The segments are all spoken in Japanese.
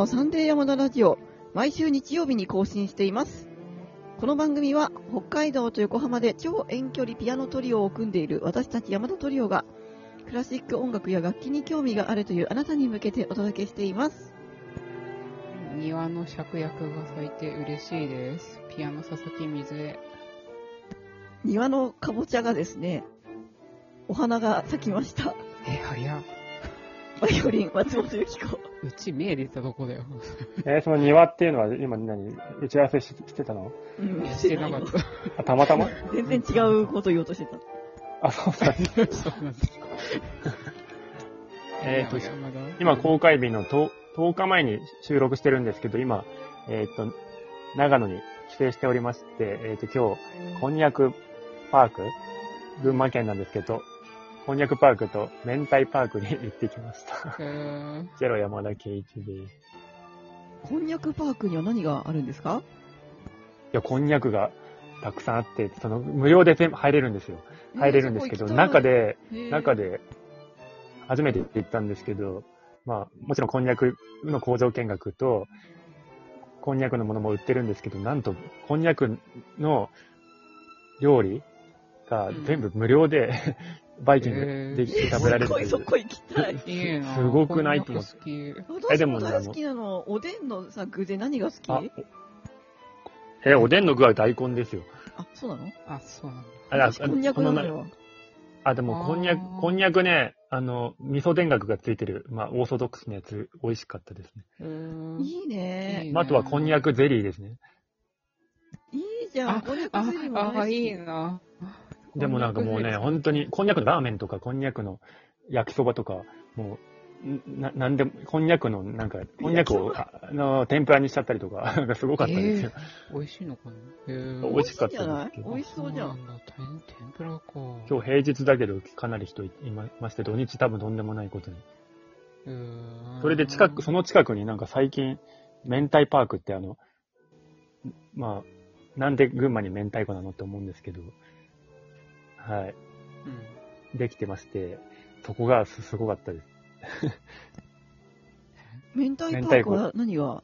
のサンデー山田ラジオ、毎週日曜日に更新しています。この番組は北海道と横浜で超遠距離ピアノトリオを組んでいる私たち山田トリオが、クラシック音楽や楽器に興味があるというあなたに向けてお届けしています。庭の芍薬が咲いて嬉しいです。ピアノ佐々木水江。庭のかぼちゃがですね、お花が咲きました。え、早っ。バイオリン、松本由紀子。うち目出たとこだよ。えーその庭っていうのは今何打ち合わせししてたの？うんしてなかっあたまたま？全然違うこと言おうとしてた。あ、そうなんです。た。そうなんです。えーと、山田今公開日の 10, 10日前に収録してるんですけど、今、えっ、と、長野に帰省しておりまして、えっ、と、今日、こんにゃくパーク、群馬県なんですけど、こんにゃくパークと明太パークに行ってきました。えー、ゼロ山田圭一でこんにゃくパークには何があるんですか？や、こんにゃくがたくさんあって、その、無料で全部入れるんですよ。入れるんですけど、中、で、えー。中、で、初めて行ったんですけど、まあ、もちろんこんにゃくの工場見学と、こんにゃくのものも売ってるんですけど、なんと、こんにゃくの料理が全部無料で、バイキングできて食べられるというすっごいそこ行きたい。すごくないと思ってえでも好きなの、おでんのさ、具で何が好き？あ、え、おでんの具は大根ですよ。あ、そうなの？き。あ、そうなんだ。あ、こんにゃくなのよ。あ、でも、こんにゃく、こんにゃくね、あの、味噌田楽がついてる、まあ、オーソドックスなやつ、美味しかったですね。うーんいいねあ、あとはこんにゃくゼリーですね。いいじゃん。あこんにゃくあゼリーもあ、いいな。でもなんかもうね、本当に、こんにゃくのラーメンとか、こんにゃくの焼きそばとか、もう、んな、なんでも、こんにゃくの、なんか、こんにゃくを、ああの、天ぷらにしちゃったりとか、なんかすごかったですよ。美味しいのかな？へー。美味しかったですけど。美味しそうじゃん。天天ぷらか。今日平日だけど、かなり人いままして、土日多分とんでもないことに。それで近く、その近くになんか最近、明太パークってあの、まあ、なんで群馬に明太子なのって思うんですけど、はい、うん。できてまして、そこがすすごかったです。明太パークは何が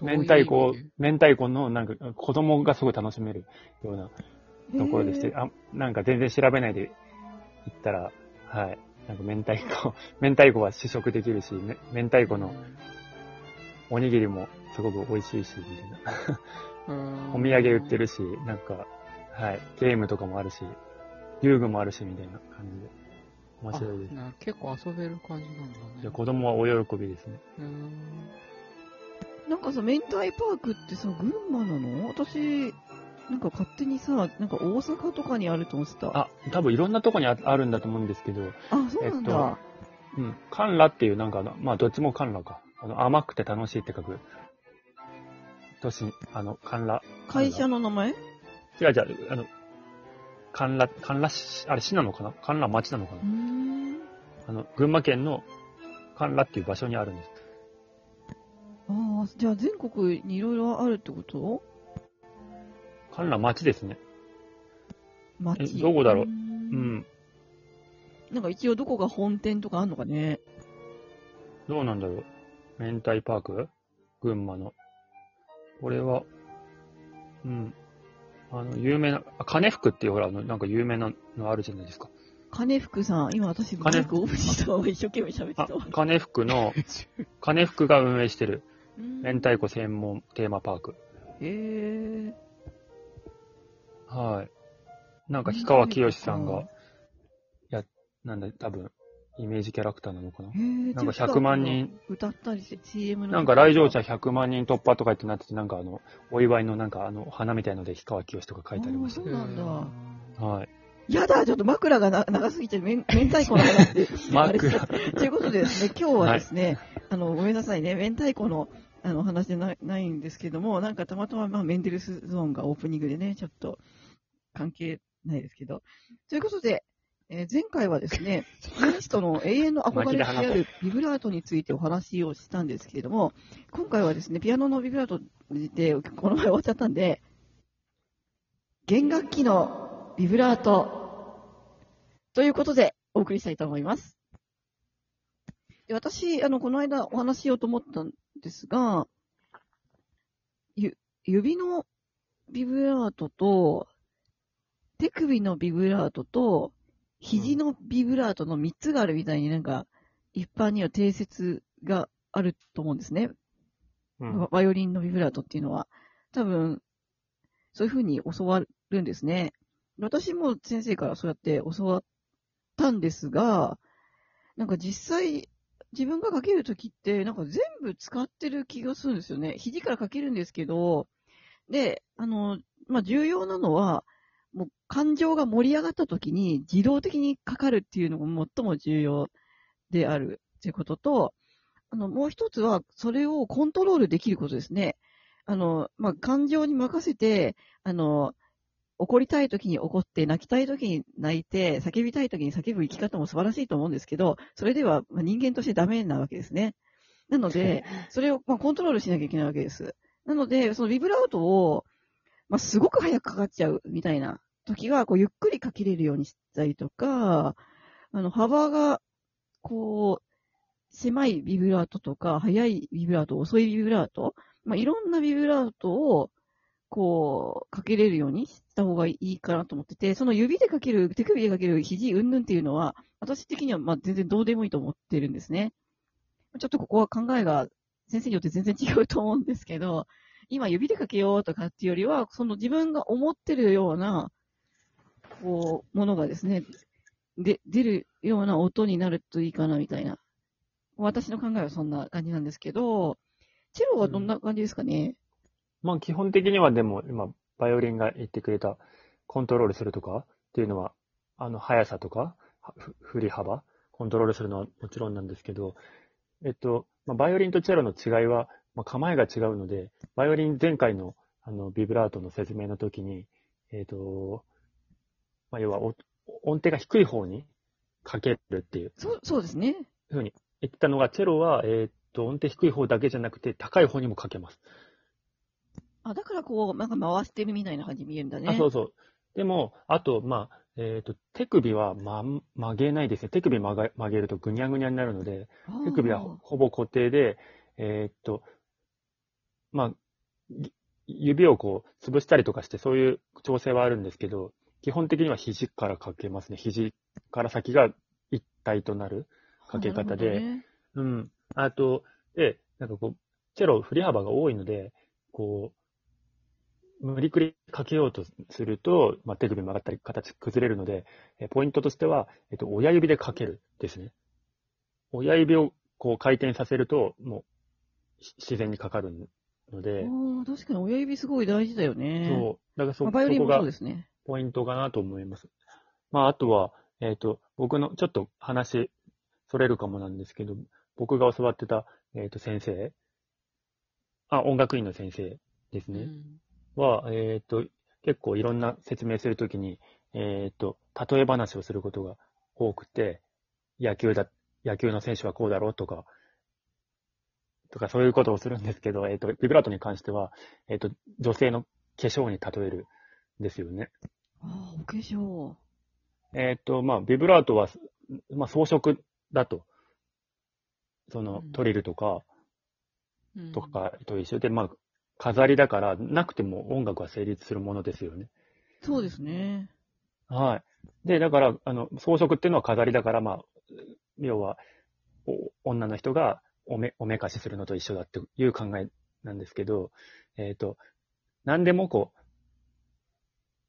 明太子明太子のなんか子供がすごい楽しめるようなところでして、あ、なんか全然調べないで行ったら、はい、なんか明太子、明太子は試食できるし、め明太子のおにぎりもすごく美味しいし、みたいな。お土産売ってるし、なんか、はい、ゲームとかもあるし、遊具もあるし、みたいな感じで。面白いです。結構遊べる感じなんだね。で子供は大喜びですね。うーんなんかさ、明太パークってさ、群馬なの？私、なんか勝手にさ、なんか大阪とかにあると思ってた。あ、あ、多分いろんなとこにああるんだと思うんですけど、そうなんだ。うん、カンラっていうなんかあの、まあどっちもカンラか。あの、甘くて楽しいって書く。都市、あの、カンラ。会社の名前？違う違う、あの、カンラ、カンラ市、あれ市なのかな？カンラ町なのかな？あの、群馬県のカンラっていう場所にあるんです。ああ、じゃあ全国にいろいろあるってこと？カンラ町ですね。町。えどこだろう？ーうんん。なんか一応どこが本店とかあんのかね？どうなんだろう？明太パーク？群馬の。これは、うん。あの、有名な、あ金福っていうほら、あの、なんか有名なのあるじゃないですか。金福さん、今私、マイクオフにしたまま一生懸命喋ってあたわ。、金福の、金福が運営してるうん明太子専門テーマパーク。へえ。はい。なんか、氷川きよしさんが、や、なんだ、多分、イメージキャラクターなのかな。なんか100万人。歌ったりして、CM の。なんか来場者100万人突破とかってなってて、なんかあの、お祝いのなんかあの、花みたいので氷川きよしとか書いてありましそうなんだた。はい。やだ、ちょっと枕がな長すぎて、めん明太子の話で。枕ということでですね、今日はですね、あの、ごめんなさいね、明太子の、あの、話じゃないないんですけども、なんかたまたま、まあ、メンデルスゾーンがオープニングでね、ちょっと、関係ないですけど。ということで、えー前回はですね、ピアニストの永遠の憧れであるビブラートについてお話をしたんですけれども、今回はですね、ピアノのビブラートで、この前終わっちゃったんで、弦楽器のビブラートということでお送りしたいと思います。で私、あの、この間お話ししようと思ったんですが、ゆ、指のビブラートと、手首のビブラートと、肘のビブラートの3つがあるみたいになんか、一般には定説があると思うんですね。うんババイオリンのビブラートっていうのは。多分、そういう風に教わるんですね。私も先生からそうやって教わったんですが、なんか実際、自分がかけるときって、なんか全部使ってる気がするんですよね。肘からかけるんですけど、で、あの、まあ、重要なのは、もう感情が盛り上がったときに自動的にかかるっていうのが最も重要であるっていうことと、あの、もう一つは、それをコントロールできることですね。あの、まあ、感情に任せて、あの、怒りたい時に怒って、泣きたい時に泣いて、叫びたい時に叫ぶ生き方も素晴らしいと思うんですけど、それでは人間としてダメなわけですね。なので、それをまあコントロールしなきゃいけないわけです。なので、そのビブラートを、まあ、すごく早くかかっちゃうみたいな時は、こう、ゆっくりかけれるようにしたりとか、あの、幅が、こう、狭いビブラートとか、速いビブラート、遅いビブラート、まあ、いろんなビブラートを、こう、かけれるようにした方がいいかなと思ってて、その指でかける、手首でかける肘うんぬんっていうのは、私的にはまあ全然どうでもいいと思ってるんですね。ちょっとここは考えが先生によって全然違うと思うんですけど、今指でかけようとかっていうよりは、その自分が思ってるような、こう、ものがですね、で、出るような音になるといいかなみたいな。私の考えはそんな感じなんですけど、チェロはどんな感じですかね、まあ基本的にはでも今、バイオリンが言ってくれたコントロールするとかっていうのは、あの速さとか、振り幅、コントロールするのはもちろんなんですけど、えっと、まあ、バイオリンとチェロの違いは、まあ、構えが違うので、バイオリン前回のあのビブラートの説明の時に、えっと、まあ、要はお音程が低い方にかけるっていうそう、そうですね。ふうに言ったのが、チェロは、えっと、音程低い方だけじゃなくて、高い方にもかけます。あ、だからこう、なんか回してるみたいな感じに見えるんだね。あ、そうそう。でも、あと、まあ、えっ、と、手首は、ま、曲げないですね。手首曲が曲げるとぐにゃぐにゃになるので、手首はほほぼ固定で、えっ、と、まあ、ぎ指をこう、潰したりとかして、そういう調整はあるんですけど、基本的には肘からかけますね。肘から先が一体となるかけ方で、ねうん。あと、で、なんかこう、チェロ振り幅が多いので、こう、無理くりかけようとすると、まあ、手首曲がったり形崩れるので、えポイントとしては、えっと、親指でかけるですね。親指をこう回転させると、もう、し自然にかかるので、確かに親指すごい大事だよね。そう、だからそまあバイオリンもそこがそうですね。ポイントかなと思います。まあ、あとは、えっ、と、僕の、ちょっと話、それるかもなんですけど、僕が教わってた、えっ、と、先生、あ、音楽院の先生ですね、うん。は、えっ、と、結構いろんな説明するときに、えっ、と、例え話をすることが多くて、野球だ、野球の選手はこうだろうとか、とかそういうことをするんですけど、えっ、と、ビブラートに関しては、えっ、と、女性の化粧に例えるんですよね。ああ、お化粧。えっ、と、まあ、ビブラートは、まあ、装飾だと。そのう、んトリルとか、うんとかと一緒で、まあ、飾りだから、なくても音楽は成立するものですよね。そうですね。はい。で、だから、あの、装飾っていうのは飾りだから、まあ、要は、お女の人がおめ、おめかしするのと一緒だっていう考えなんですけど、えっ、と、何でもこう、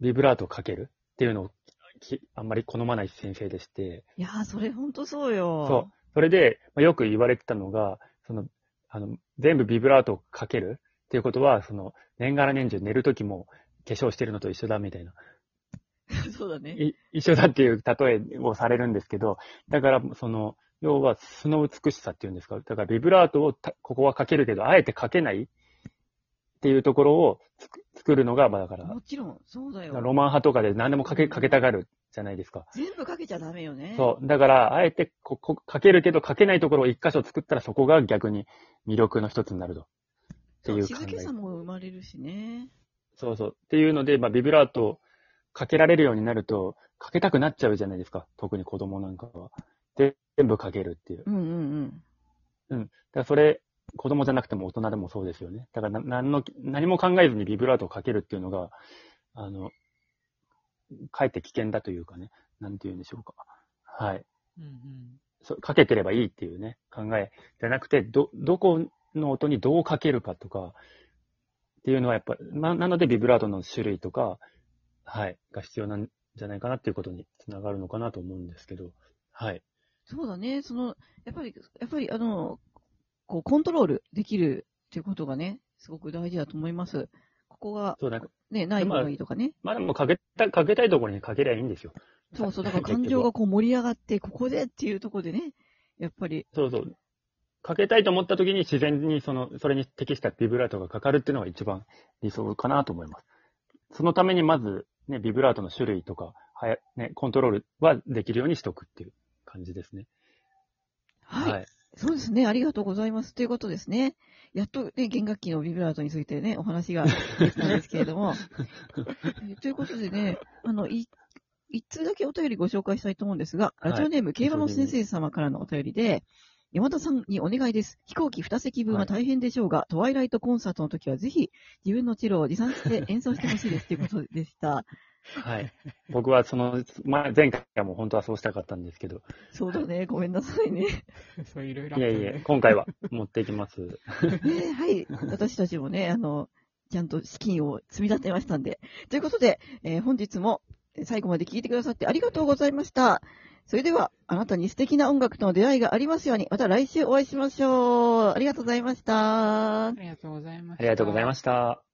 ビブラートをかけるっていうのをきあんまり好まない先生でして、いやー、それほんとそうよ。そう。それで、まあよく言われてたのが、その、あの、全部ビブラートをかけるっていうことは、その、年がら年中寝るときも化粧してるのと一緒だみたいな。そうだね。い一緒だっていう例えをされるんですけど、だから、その、要は素の美しさっていうんですか。だからビブラートをたここはかけるけど、あえてかけないっていうところをつく作るのが、まあだから、もちろん、そうだよ。ロマン派とかで何でもかけ、かけたがるじゃないですか。全部かけちゃダメよね。そう。だから、あえてこ、こ、かけるけど、かけないところを一箇所作ったら、そこが逆に魅力の一つになると。っていう考静けえ。さも生まれるしね。そうそう。っていうので、まあ、ビブラートをかけられるようになると、かけたくなっちゃうじゃないですか。特に子供なんかは。全部かけるっていう。うんうんうん。だからそれ、子供じゃなくても大人でもそうですよね。だからな何の、何も考えずにビブラートをかけるっていうのが、あの、かえって危険だというかね、なんて言うんでしょうか。はい。うんうん。そうかけてればいいっていうね、考えじゃなくて、ど、どこの音にどうかけるかとか、っていうのはやっぱ、な、なのでビブラートの種類とか、はい、が必要なんじゃないかなっていうことにつながるのかなと思うんですけど、はい。そうだね。その、やっぱり、やっぱり、あの、こう、コントロールできるっていうことがね、すごく大事だと思います。ここが、そう、なんか、ね、ない方がいいとかね。まあでもかけた、かけたいところにかけりゃいいんですよ。そうそう、だから感情がこう盛り上がって、ここでっていうところでね、やっぱり、そうそう。かけたいと思った時に自然にその、それに適したビブラートがかかるっていうのが一番理想かなと思います。そのためにまず、ね、ビブラートの種類とか、はや、ね、コントロールはできるようにしとくっていう感じですね。はい。そうですね。ありがとうございます。ということですね。やっとね、弦楽器のビブラートについてね、お話ができたんですけれども。えーということでね、あの、い、一通だけお便りご紹介したいと思うんですが、はいラジオネーム、競馬の先生様からのお便りで、山田さんにお願いです。飛行機2席分は大変でしょうが、トワイライトコンサートの時はぜひ自分のチェロを持参して演奏してほしいですということでした。はい。僕はその、まあ、前回も本当はそうしたかったんですけど、そうだね。ごめんなさいね。そういろいろいえいえ、今回は持っていきます。ねはい。私たちもね、あの、ちゃんと資金を積み立てましたんで。ということで、えー本日もえー最後まで聞いてくださってありがとうございました。それでは、あなたに素敵な音楽との出会いがありますように、また来週お会いしましょう。ありがとうございましたあ。りがとうございました。ありがとうございました。